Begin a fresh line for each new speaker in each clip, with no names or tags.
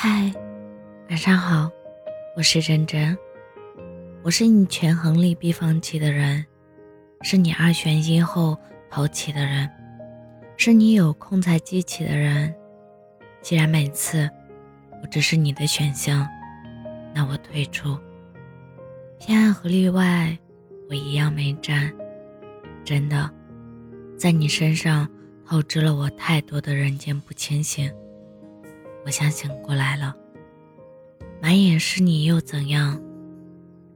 嗨，晚上好，我是真真。我是你权衡利弊放弃的人，是你二选一后抛弃的人，是你有空才记起的人。既然每次我只是你的选项，那我退出。偏爱和例外，我一样没占。真的，在你身上透支了我太多的人间不清醒。我想醒过来了，满眼是你又怎样？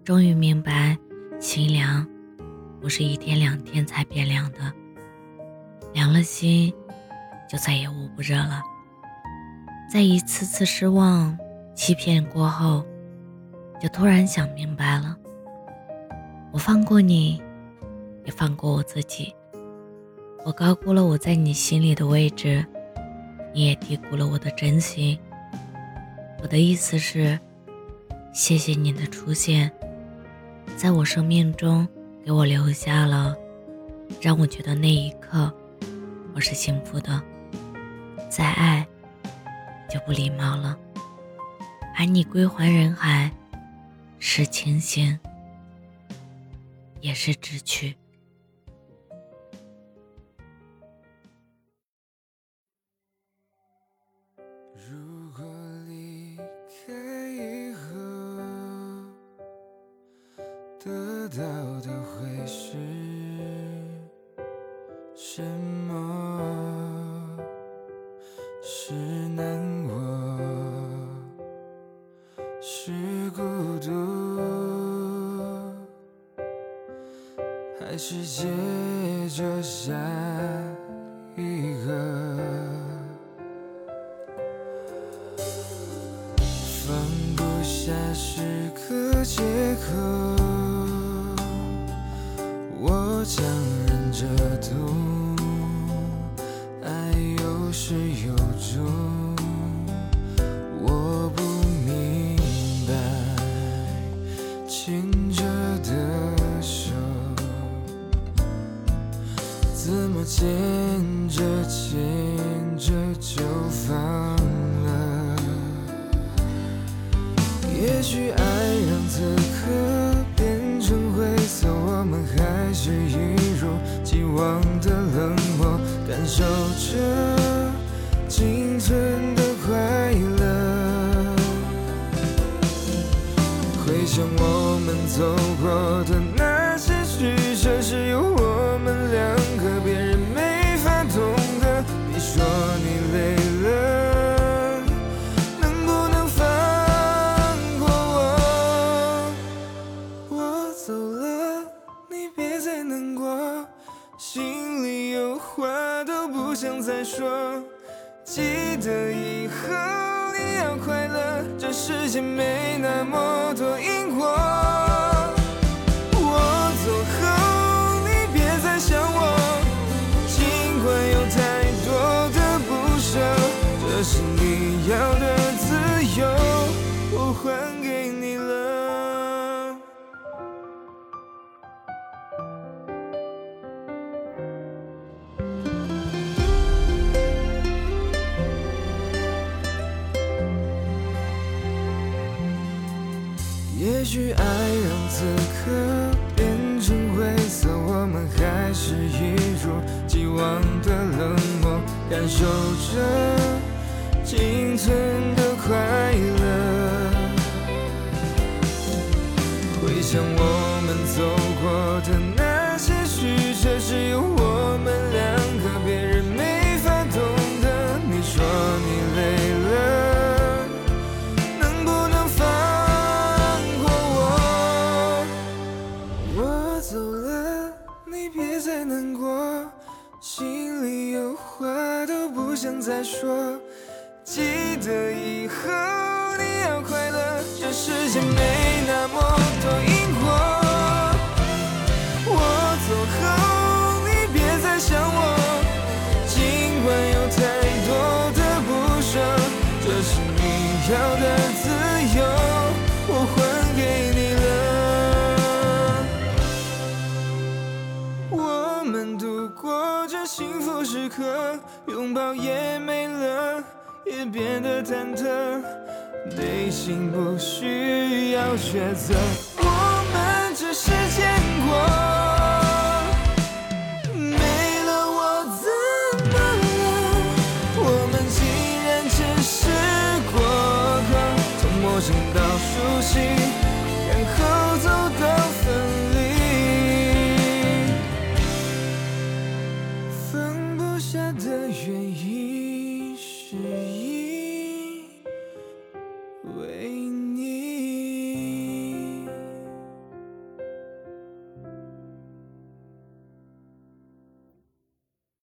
终于明白，心凉不是一天两天才变凉的，凉了心就再也捂不热了。在一次次失望、欺骗过后，就突然想明白了。我放过你，也放过我自己。我高估了我在你心里的位置，你也低估了我的真心。我的意思是，谢谢你的出现。在我生命中，给我留下了让我觉得那一刻我是幸福的。再爱就不礼貌了，喊你归还人海，是清醒，也是知趣。
得到的会是什么？是难过，是孤独，还是接着下一个？放不下是个借口。强忍着痛，爱有始有终。我不明白牵着的手，怎么牵着牵着就放的冷漠，感受着仅存的快乐。回想我们走过的不想再说。记得以后你要快乐，这世界没那么多因果。我走后你别再想我，尽管有太多的不舍，这是你要的自由，我还给你也许爱让此刻变成灰色，我们还是一如既往的冷漠，感受着仅存的快乐。回想我们走过的那些曲折，只有我话都不想再说。记得以后你要快乐，这世界没那么多也没了，也变得忐忑，内心不需要抉择，我们只是见过。